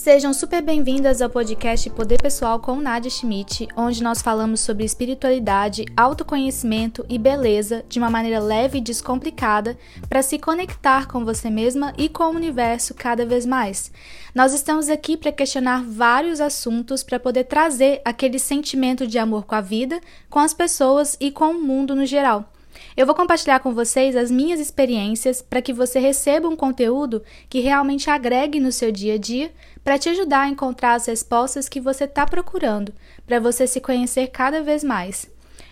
Sejam super bem-vindas ao podcast Poder Pessoal com Nadia Schmidt, onde nós falamos sobre espiritualidade, autoconhecimento e beleza de uma maneira leve e descomplicada para se conectar com você mesma e com o universo cada vez mais. Nós estamos aqui para questionar vários assuntos para poder trazer aquele sentimento de amor com a vida, com as pessoas e com o mundo no geral. Eu vou compartilhar com vocês as minhas experiências para que você receba um conteúdo que realmente agregue no seu dia a dia, para te ajudar a encontrar as respostas que você está procurando, para você se conhecer cada vez mais.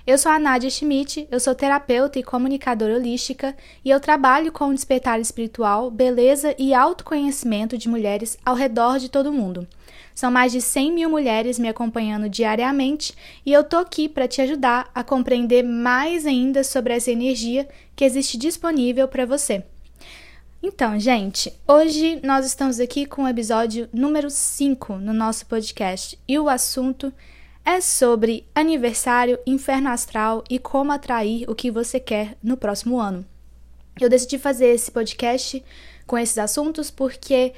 Eu sou a Nadia Schmidt, eu sou terapeuta e comunicadora holística e eu trabalho com o despertar espiritual, beleza e autoconhecimento de mulheres ao redor de todo o mundo. São mais de 100 mil mulheres me acompanhando diariamente e eu tô aqui para te ajudar a compreender mais ainda sobre essa energia que existe disponível para você. Então, gente, hoje nós estamos aqui com o episódio número 5 no nosso podcast e o assunto é sobre aniversário, inferno astral e como atrair o que você quer no próximo ano. Eu decidi fazer esse podcast com esses assuntos porque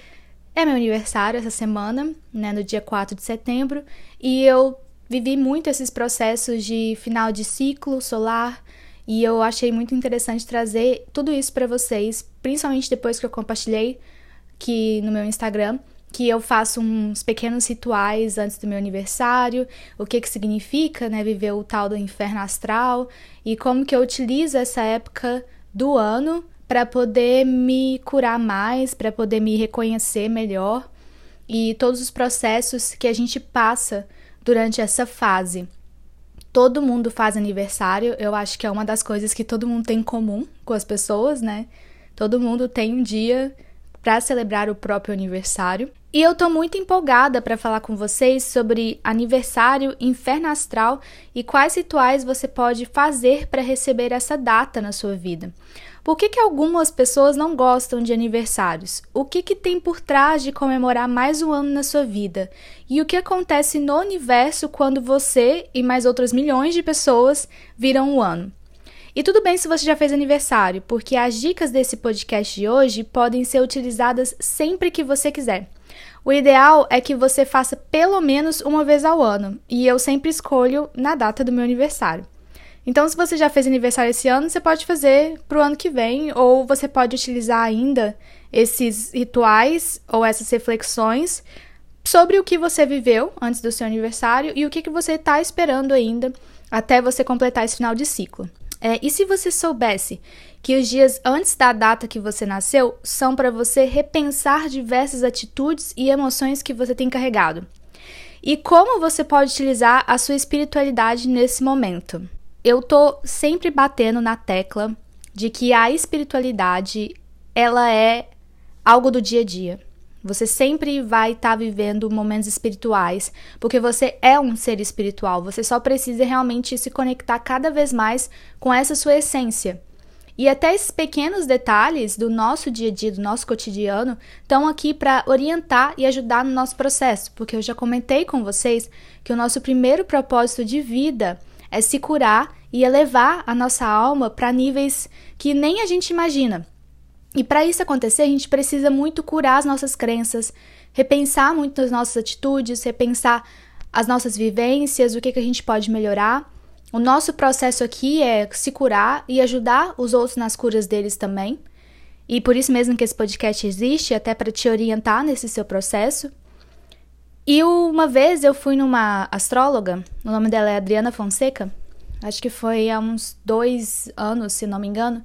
é meu aniversário essa semana, né, no dia 4 de setembro, e eu vivi muito esses processos de final de ciclo solar e eu achei muito interessante trazer tudo isso para vocês, principalmente depois que eu compartilhei que no meu Instagram que eu faço uns pequenos rituais antes do meu aniversário, o que que significa, né, viver o tal do inferno astral e como que eu utilizo essa época do ano para poder me curar mais, para poder me reconhecer melhor e todos os processos que a gente passa durante essa fase. Todo mundo faz aniversário, eu acho que é uma das coisas que todo mundo tem em comum com as pessoas, né? Todo mundo tem um dia para celebrar o próprio aniversário. E eu tô muito empolgada para falar com vocês sobre aniversário, inferno astral e quais rituais você pode fazer para receber essa data na sua vida. Por que, que algumas pessoas não gostam de aniversários? O que, que tem por trás de comemorar mais um ano na sua vida? E o que acontece no universo quando você e mais outras milhões de pessoas viram um ano? E tudo bem se você já fez aniversário, porque as dicas desse podcast de hoje podem ser utilizadas sempre que você quiser. O ideal é que você faça pelo menos uma vez ao ano, e eu sempre escolho na data do meu aniversário. Então, se você já fez aniversário esse ano, você pode fazer para o ano que vem, ou você pode utilizar ainda esses rituais ou essas reflexões sobre o que você viveu antes do seu aniversário e o que, que você está esperando ainda até você completar esse final de ciclo. É, e se você soubesse que os dias antes da data que você nasceu são para você repensar diversas atitudes e emoções que você tem carregado? E como você pode utilizar a sua espiritualidade nesse momento? Eu tô sempre batendo na tecla de que a espiritualidade ela é algo do dia a dia. Você sempre vai estar tá vivendo momentos espirituais, porque você é um ser espiritual. Você só precisa realmente se conectar cada vez mais com essa sua essência. E até esses pequenos detalhes do nosso dia a dia, do nosso cotidiano, estão aqui para orientar e ajudar no nosso processo, porque eu já comentei com vocês que o nosso primeiro propósito de vida é se curar e elevar a nossa alma para níveis que nem a gente imagina. E para isso acontecer, a gente precisa muito curar as nossas crenças, repensar muito as nossas atitudes, repensar as nossas vivências, o que, que a gente pode melhorar. O nosso processo aqui é se curar e ajudar os outros nas curas deles também. E por isso mesmo que esse podcast existe, até para te orientar nesse seu processo. E uma vez eu fui numa astróloga, o nome dela é Adriana Fonseca, acho que foi há uns dois anos, se não me engano.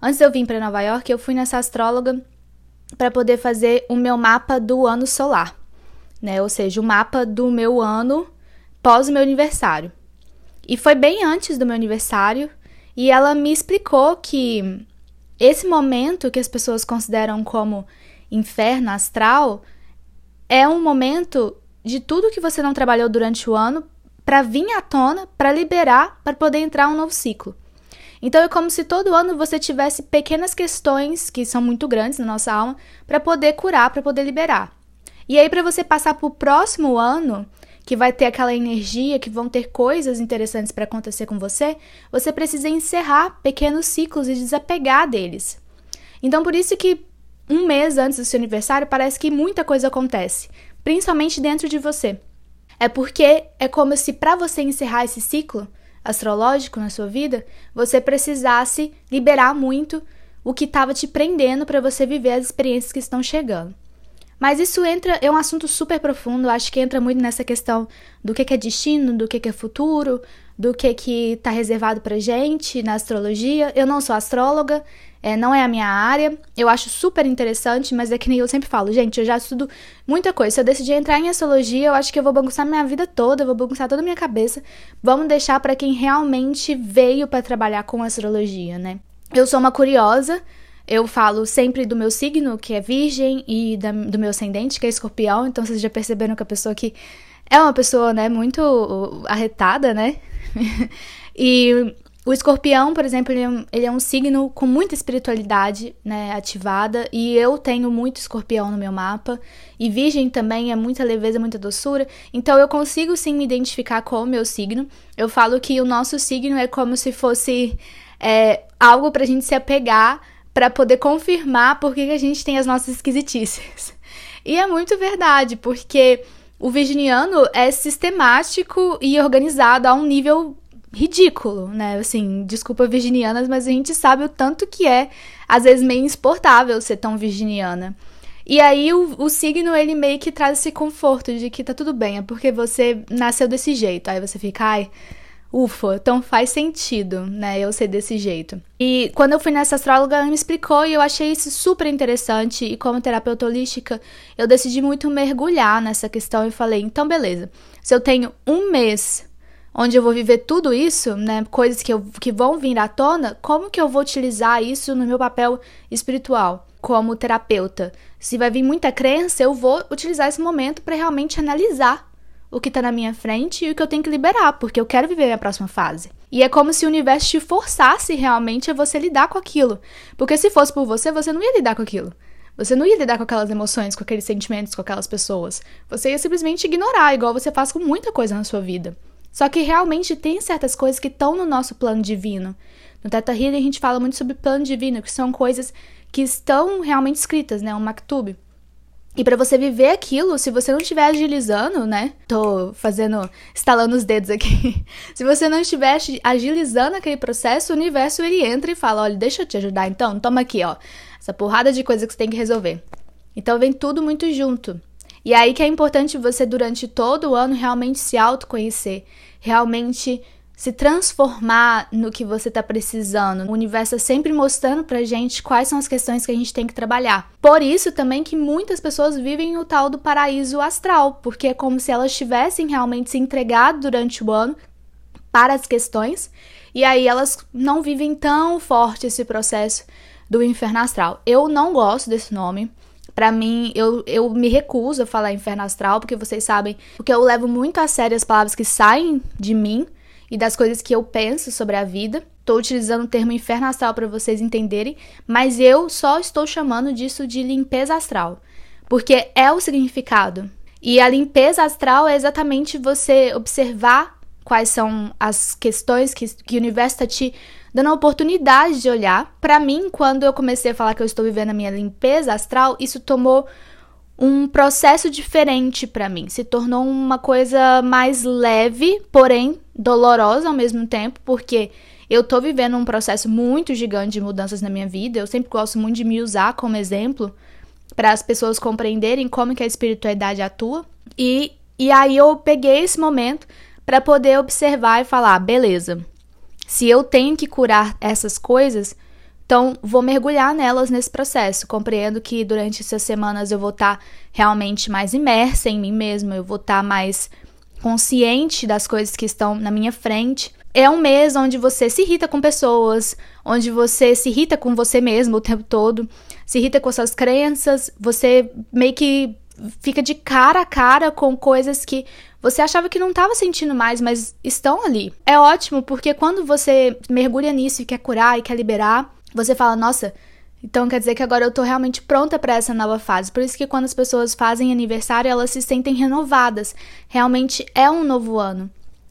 Antes de eu vir para Nova York, eu fui nessa astróloga para poder fazer o meu mapa do ano solar, né? Ou seja, o mapa do meu ano pós o meu aniversário. E foi bem antes do meu aniversário, e ela me explicou que esse momento que as pessoas consideram como inferno astral é um momento de tudo que você não trabalhou durante o ano para vir à tona, para liberar, para poder entrar um novo ciclo. Então é como se todo ano você tivesse pequenas questões que são muito grandes na nossa alma para poder curar, para poder liberar. E aí para você passar para o próximo ano, que vai ter aquela energia, que vão ter coisas interessantes para acontecer com você, você precisa encerrar pequenos ciclos e desapegar deles. Então por isso que um mês antes do seu aniversário parece que muita coisa acontece, principalmente dentro de você. É porque é como se para você encerrar esse ciclo astrológico na sua vida, você precisasse liberar muito o que estava te prendendo para você viver as experiências que estão chegando. Mas isso entra, é um assunto super profundo, acho que entra muito nessa questão do que, é destino, do que, é futuro, do que que está reservado pra gente na astrologia. Eu não sou astróloga, é, não é a minha área. Eu acho super interessante, mas é que nem eu sempre falo, gente, eu já estudo muita coisa. Se eu decidir entrar em astrologia, eu acho que eu vou bagunçar minha vida toda, eu vou bagunçar toda a minha cabeça. Vamos deixar para quem realmente veio para trabalhar com astrologia, né? Eu sou uma curiosa, eu falo sempre do meu signo, que é virgem, e da, do meu ascendente, que é escorpião. Então vocês já perceberam que a pessoa que é uma pessoa, né, muito arretada, né? e o escorpião, por exemplo, ele é, um, ele é, um, signo com muita espiritualidade né, ativada, e eu tenho muito escorpião no meu mapa, e virgem também é muita leveza, muita doçura, então eu consigo sim me identificar com o meu signo. Eu falo que o nosso signo é como se fosse é, algo pra gente se apegar para poder confirmar por que a gente tem as nossas esquisitices. E é muito verdade, porque o virginiano é sistemático e organizado a um nível ridículo, né? Assim, desculpa virginianas, mas a gente sabe o tanto que é, às vezes, meio insuportável ser tão virginiana. E aí o, o, signo, ele meio que traz esse conforto de que tá tudo bem, é porque você nasceu desse jeito. Aí você fica, ai, ufa, então faz sentido, né, eu ser desse jeito. E quando eu fui nessa astróloga, ela me explicou e eu achei isso super interessante. E como terapeuta holística, eu decidi muito mergulhar nessa questão e falei: então, beleza, se eu tenho um mês onde eu vou viver tudo isso, né, coisas que, eu, que vão vir à tona, como que eu vou utilizar isso no meu papel espiritual? Como terapeuta, se vai vir muita crença, eu vou utilizar esse momento para realmente analisar o que tá na minha frente e o que eu tenho que liberar, porque eu quero viver a minha próxima fase. E é como se o universo te forçasse realmente a você lidar com aquilo. Porque se fosse por você, você não ia lidar com aquilo. Você não ia lidar com aquelas emoções, com aqueles sentimentos, com aquelas pessoas. Você ia simplesmente ignorar, igual você faz com muita coisa na sua vida. Só que realmente tem certas coisas que estão no nosso plano divino. No Teta Healing a gente fala muito sobre plano divino, que são coisas que estão realmente escritas, né? Um maktub. E para você viver aquilo, se você não estiver agilizando, né? Tô fazendo, estalando os dedos aqui. se você não estiver agilizando aquele processo, o universo ele entra e fala: olha, deixa eu te ajudar então, toma aqui, ó, essa porrada de coisa que você tem que resolver. Então vem tudo muito junto. E aí que é importante você, durante todo o ano, realmente se autoconhecer, realmente se transformar no que você está precisando. O universo é sempre mostrando pra gente quais são as questões que a gente tem que trabalhar. Por isso também que muitas pessoas vivem o tal do paraíso astral, porque é como se elas tivessem realmente se entregado durante o ano para as questões, e aí elas não vivem tão forte esse processo do inferno astral. Eu não gosto desse nome. Para mim, eu, eu me recuso a falar inferno astral, porque vocês sabem, porque eu levo muito a sério as palavras que saem de mim e das coisas que eu penso sobre a vida. Estou utilizando o termo inferno astral para vocês entenderem, mas eu só estou chamando disso de limpeza astral, porque é o significado. E a limpeza astral é exatamente você observar quais são as questões que, que o universo está te dando a oportunidade de olhar. Para mim, quando eu comecei a falar que eu estou vivendo a minha limpeza astral, isso tomou um processo diferente para mim. Se tornou uma coisa mais leve, porém dolorosa ao mesmo tempo, porque eu tô vivendo um processo muito gigante de mudanças na minha vida. Eu sempre gosto muito de me usar como exemplo para as pessoas compreenderem como que a espiritualidade atua. E, e aí eu peguei esse momento para poder observar e falar, beleza. Se eu tenho que curar essas coisas, então, vou mergulhar nelas nesse processo. Compreendo que durante essas semanas eu vou estar tá realmente mais imersa em mim mesma, eu vou estar tá mais consciente das coisas que estão na minha frente. É um mês onde você se irrita com pessoas, onde você se irrita com você mesmo o tempo todo, se irrita com suas crenças, você meio que fica de cara a cara com coisas que você achava que não estava sentindo mais, mas estão ali. É ótimo porque quando você mergulha nisso e quer curar e quer liberar, você fala, nossa, então quer dizer que agora eu tô realmente pronta para essa nova fase. Por isso que quando as pessoas fazem aniversário, elas se sentem renovadas. Realmente é um novo ano.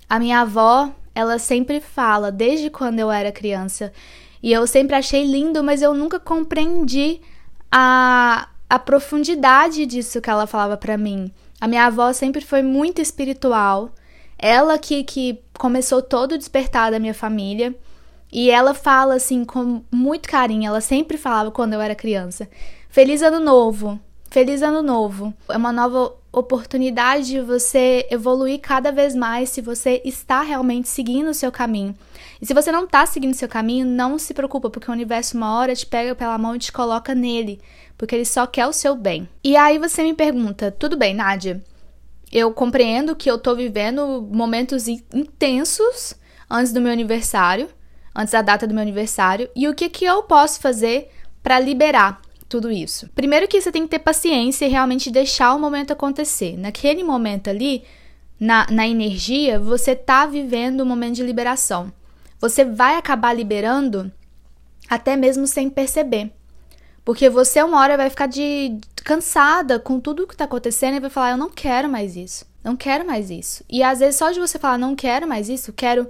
A minha avó, ela sempre fala, desde quando eu era criança, e eu sempre achei lindo, mas eu nunca compreendi a, a profundidade disso que ela falava para mim. A minha avó sempre foi muito espiritual. Ela que, que começou todo o despertar da minha família. E ela fala assim com muito carinho. Ela sempre falava quando eu era criança: Feliz Ano Novo! Feliz Ano Novo! É uma nova oportunidade de você evoluir cada vez mais se você está realmente seguindo o seu caminho. E se você não está seguindo o seu caminho, não se preocupa, porque o universo uma hora te pega pela mão e te coloca nele, porque ele só quer o seu bem. E aí você me pergunta: tudo bem, Nádia? Eu compreendo que eu tô vivendo momentos intensos antes do meu aniversário, antes da data do meu aniversário, e o que que eu posso fazer para liberar tudo isso? Primeiro que você tem que ter paciência e realmente deixar o momento acontecer. Naquele momento ali, na, na energia, você tá vivendo um momento de liberação. Você vai acabar liberando até mesmo sem perceber. Porque você uma hora vai ficar de cansada com tudo que tá acontecendo e vai falar: "Eu não quero mais isso. Não quero mais isso". E às vezes só de você falar: "Não quero mais isso, quero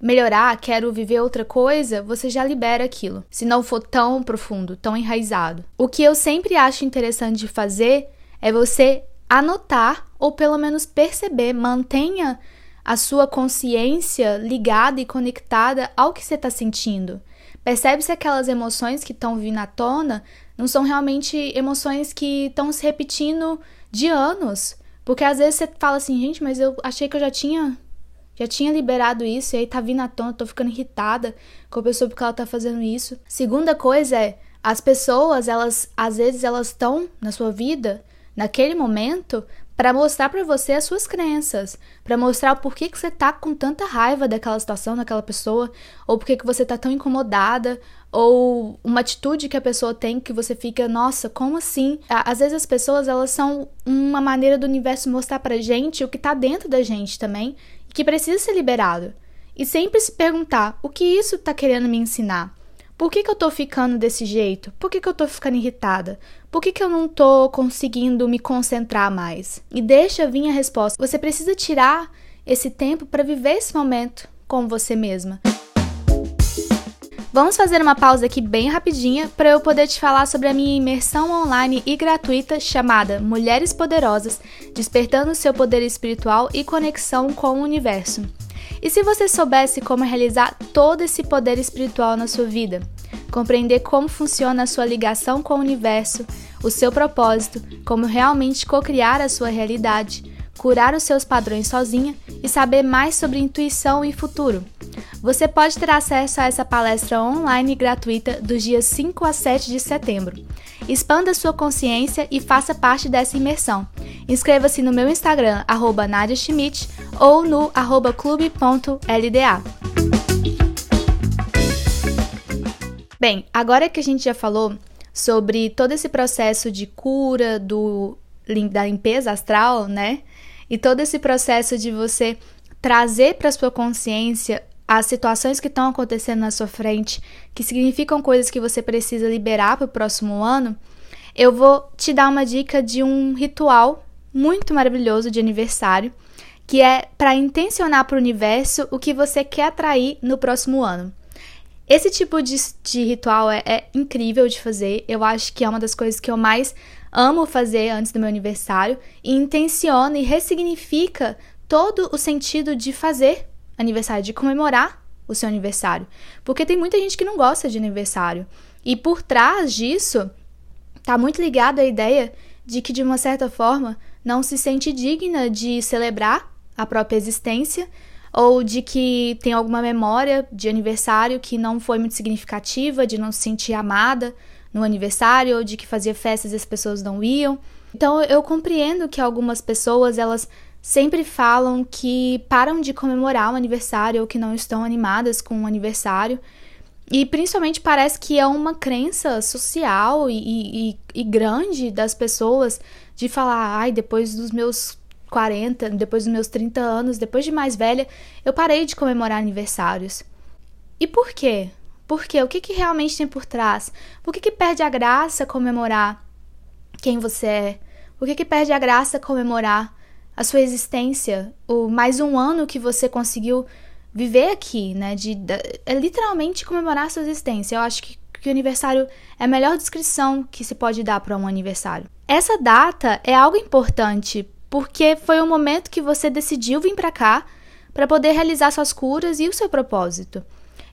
melhorar, quero viver outra coisa", você já libera aquilo. Se não for tão profundo, tão enraizado. O que eu sempre acho interessante de fazer é você anotar ou pelo menos perceber, mantenha a sua consciência ligada e conectada ao que você está sentindo. Percebe se aquelas emoções que estão vindo à tona não são realmente emoções que estão se repetindo de anos. Porque às vezes você fala assim, gente, mas eu achei que eu já tinha já tinha liberado isso e aí tá vindo à tona, tô ficando irritada com a pessoa porque ela tá fazendo isso. Segunda coisa é, as pessoas, elas às vezes elas estão na sua vida naquele momento para mostrar para você as suas crenças, para mostrar por que, que você tá com tanta raiva daquela situação, daquela pessoa, ou por que, você tá tão incomodada, ou uma atitude que a pessoa tem que você fica, nossa, como assim? Às vezes as pessoas, elas são uma maneira do universo mostrar pra gente o que tá dentro da gente também, que precisa ser liberado. E sempre se perguntar, o que isso tá querendo me ensinar? Por que, que eu tô ficando desse jeito? Por que, que eu tô ficando irritada? Por que, que eu não tô conseguindo me concentrar mais? E deixa vir a resposta. Você precisa tirar esse tempo para viver esse momento com você mesma. Vamos fazer uma pausa aqui bem rapidinha para eu poder te falar sobre a minha imersão online e gratuita chamada Mulheres Poderosas Despertando seu Poder Espiritual e Conexão com o Universo. E se você soubesse como realizar todo esse poder espiritual na sua vida? Compreender como funciona a sua ligação com o universo, o seu propósito, como realmente co-criar a sua realidade, curar os seus padrões sozinha e saber mais sobre intuição e futuro. Você pode ter acesso a essa palestra online gratuita dos dias 5 a 7 de setembro. Expanda sua consciência e faça parte dessa imersão. Inscreva-se no meu Instagram, arroba Nadia Schmidt, ou no arroba clube.lda. Bem, agora que a gente já falou sobre todo esse processo de cura do, da limpeza astral, né? E todo esse processo de você trazer para sua consciência as situações que estão acontecendo na sua frente, que significam coisas que você precisa liberar para o próximo ano, eu vou te dar uma dica de um ritual muito maravilhoso de aniversário, que é para intencionar para o universo o que você quer atrair no próximo ano. Esse tipo de, de ritual é, é, incrível de fazer. Eu acho que é uma das coisas que eu mais amo fazer antes do meu aniversário. E intenciona e ressignifica todo o sentido de fazer aniversário, de comemorar o seu aniversário. Porque tem muita gente que não gosta de aniversário. E por trás disso, tá muito ligado à ideia de que, de uma certa forma, não se sente digna de celebrar a própria existência ou de que tem alguma memória de aniversário que não foi muito significativa, de não se sentir amada no aniversário, ou de que fazia festas e as pessoas não iam. Então eu compreendo que algumas pessoas elas sempre falam que param de comemorar o aniversário ou que não estão animadas com o aniversário. E principalmente parece que é uma crença social e, e, e grande das pessoas de falar, ai, depois dos meus 40, depois dos meus 30 anos, depois de mais velha, eu parei de comemorar aniversários. E por quê? Por quê? O que, que realmente tem por trás? Por que, que perde a graça comemorar quem você é? Por que, que perde a graça comemorar a sua existência? O mais um ano que você conseguiu viver aqui, né? De, de é literalmente comemorar a sua existência. Eu acho que, que o aniversário é a melhor descrição que se pode dar para um aniversário. Essa data é algo importante porque foi o momento que você decidiu vir para cá para poder realizar suas curas e o seu propósito.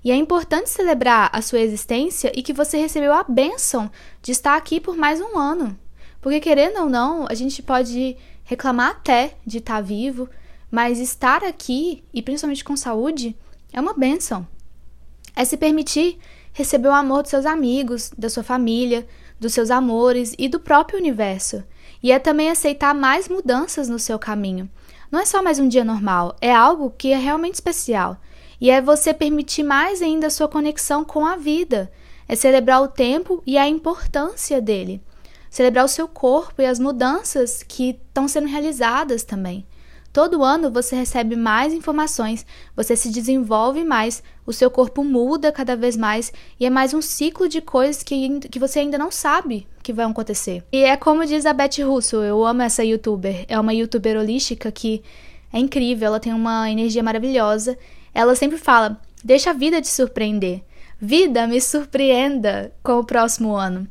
E é importante celebrar a sua existência e que você recebeu a bênção de estar aqui por mais um ano. Porque, querendo ou não, a gente pode reclamar até de estar vivo, mas estar aqui, e principalmente com saúde, é uma bênção. É se permitir receber o amor dos seus amigos, da sua família, dos seus amores e do próprio universo. E é também aceitar mais mudanças no seu caminho. Não é só mais um dia normal, é algo que é realmente especial. E é você permitir mais ainda a sua conexão com a vida. É celebrar o tempo e a importância dele. Celebrar o seu corpo e as mudanças que estão sendo realizadas também. Todo ano você recebe mais informações, você se desenvolve mais, o seu corpo muda cada vez mais e é mais um ciclo de coisas que, que você ainda não sabe que vai acontecer. E é como diz a Beth Russo, eu amo essa youtuber. É uma youtuber holística que é incrível, ela tem uma energia maravilhosa. Ela sempre fala: deixa a vida te surpreender. Vida, me surpreenda com o próximo ano.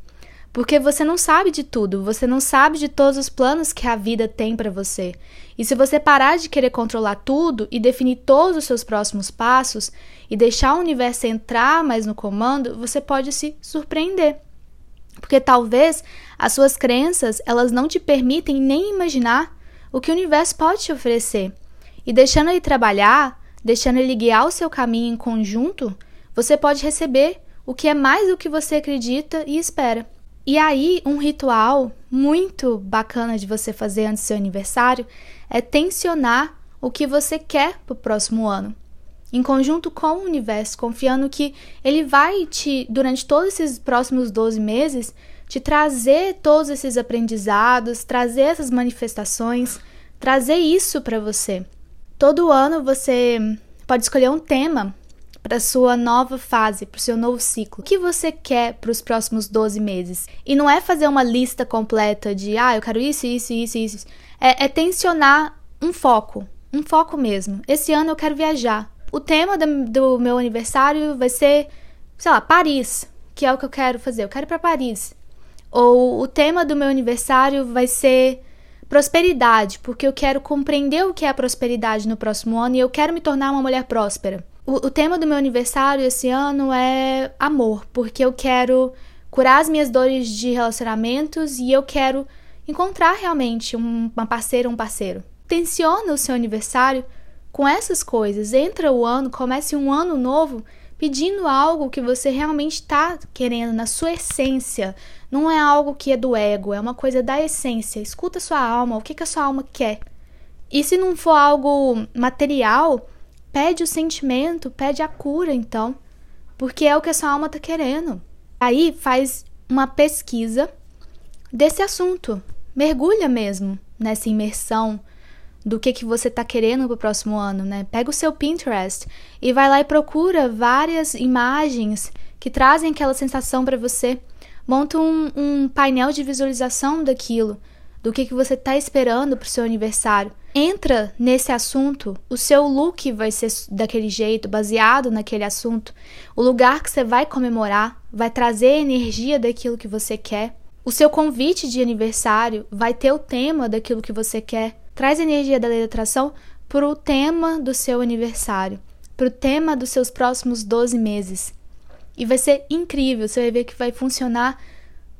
Porque você não sabe de tudo, você não sabe de todos os planos que a vida tem para você. E se você parar de querer controlar tudo e definir todos os seus próximos passos e deixar o universo entrar mais no comando, você pode se surpreender. Porque talvez as suas crenças, elas não te permitem nem imaginar o que o universo pode te oferecer. E deixando ele trabalhar, deixando ele guiar o seu caminho em conjunto, você pode receber o que é mais do que você acredita e espera. E aí, um ritual muito bacana de você fazer antes do seu aniversário é tensionar o que você quer para o próximo ano. Em conjunto com o universo, confiando que ele vai te, durante todos esses próximos 12 meses, te trazer todos esses aprendizados, trazer essas manifestações, trazer isso para você. Todo ano você pode escolher um tema para sua nova fase, para o seu novo ciclo. O que você quer para os próximos 12 meses? E não é fazer uma lista completa de, ah, eu quero isso, isso, isso, isso. É, é tensionar um foco, um foco mesmo. Esse ano eu quero viajar. O tema do, do meu aniversário vai ser, sei lá, Paris, que é o que eu quero fazer. Eu quero ir para Paris. Ou o tema do meu aniversário vai ser prosperidade, porque eu quero compreender o que é prosperidade no próximo ano e eu quero me tornar uma mulher próspera. O, tema do meu aniversário esse ano é amor, porque eu quero curar as minhas dores de relacionamentos e eu quero encontrar realmente uma parceira, um parceiro. Tensiona o seu aniversário com essas coisas. Entra o ano, comece um ano novo pedindo algo que você realmente está querendo na sua essência. Não é algo que é do ego, é uma coisa da essência. Escuta sua alma, o que, que a sua alma quer. E se não for algo material, Pede o sentimento, pede a cura, então, porque é o que a sua alma está querendo. Aí faz uma pesquisa desse assunto, mergulha mesmo nessa imersão do que, que você está querendo para o próximo ano, né? Pega o seu Pinterest e vai lá e procura várias imagens que trazem aquela sensação para você. Monta um, um painel de visualização daquilo do que, que você está esperando para o seu aniversário. Entra nesse assunto, o seu look vai ser daquele jeito, baseado naquele assunto. O lugar que você vai comemorar vai trazer energia daquilo que você quer. O seu convite de aniversário vai ter o tema daquilo que você quer. Traz energia da lei da atração para o tema do seu aniversário, para o tema dos seus próximos 12 meses. E vai ser incrível, você vai ver que vai funcionar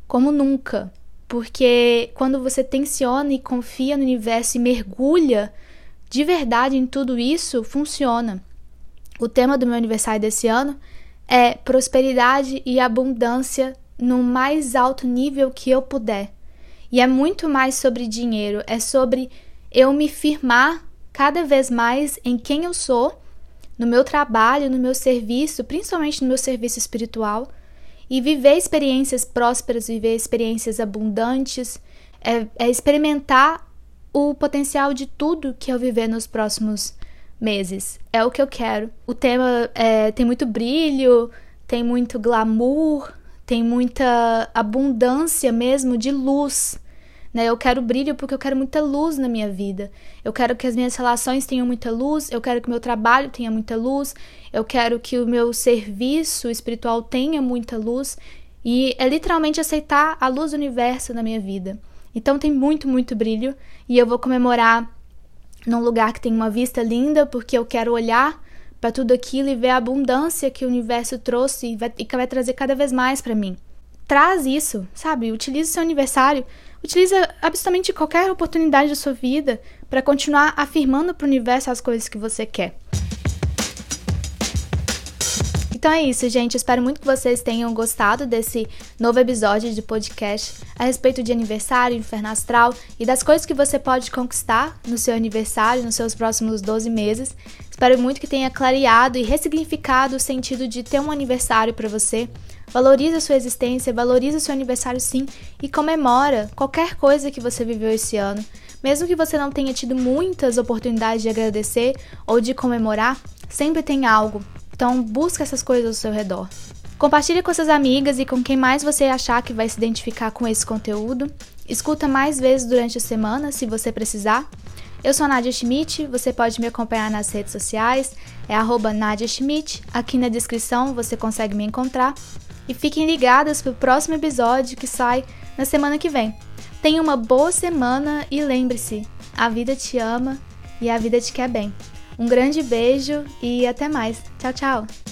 como nunca. Porque quando você tensiona e confia no universo e mergulha de verdade em tudo isso, funciona. O tema do meu aniversário desse ano é prosperidade e abundância no mais alto nível que eu puder. E é muito mais sobre dinheiro, é sobre eu me firmar cada vez mais em quem eu sou, no meu trabalho, no meu serviço, principalmente no meu serviço espiritual e viver experiências prósperas, viver experiências abundantes, é, é experimentar o potencial de tudo que eu viver nos próximos meses. É o que eu quero. O tema é, tem muito brilho, tem muito glamour, tem muita abundância mesmo de luz. Né? Eu quero brilho porque eu quero muita luz na minha vida. Eu quero que as minhas relações tenham muita luz, eu quero que o meu trabalho tenha muita luz, eu quero que o meu serviço espiritual tenha muita luz. E é literalmente aceitar a luz do universo na minha vida. Então tem muito, muito brilho e eu vou comemorar num lugar que tem uma vista linda, porque eu quero olhar para tudo aquilo e ver a abundância que o universo trouxe e vai, e vai trazer cada vez mais para mim. Traz isso, sabe? Utilize seu aniversário, utilize absolutamente qualquer oportunidade da sua vida para continuar afirmando para o universo as coisas que você quer. Então é isso, gente. Espero muito que vocês tenham gostado desse novo episódio de podcast a respeito de aniversário, inferno astral e das coisas que você pode conquistar no seu aniversário, nos seus próximos 12 meses. Espero muito que tenha clareado e ressignificado o sentido de ter um aniversário para você. Valorize a sua existência, valorize o seu aniversário sim e comemora qualquer coisa que você viveu esse ano. Mesmo que você não tenha tido muitas oportunidades de agradecer ou de comemorar, sempre tem algo então, busca essas coisas ao seu redor. Compartilhe com suas amigas e com quem mais você achar que vai se identificar com esse conteúdo. Escuta mais vezes durante a semana, se você precisar. Eu sou a Nadia Schmidt, você pode me acompanhar nas redes sociais, é arroba Nadia Schmidt, aqui na descrição você consegue me encontrar. E fiquem ligadas para o próximo episódio que sai na semana que vem. Tenha uma boa semana e lembre-se, a vida te ama e a vida te quer bem. Um grande beijo e até mais. Tchau, tchau!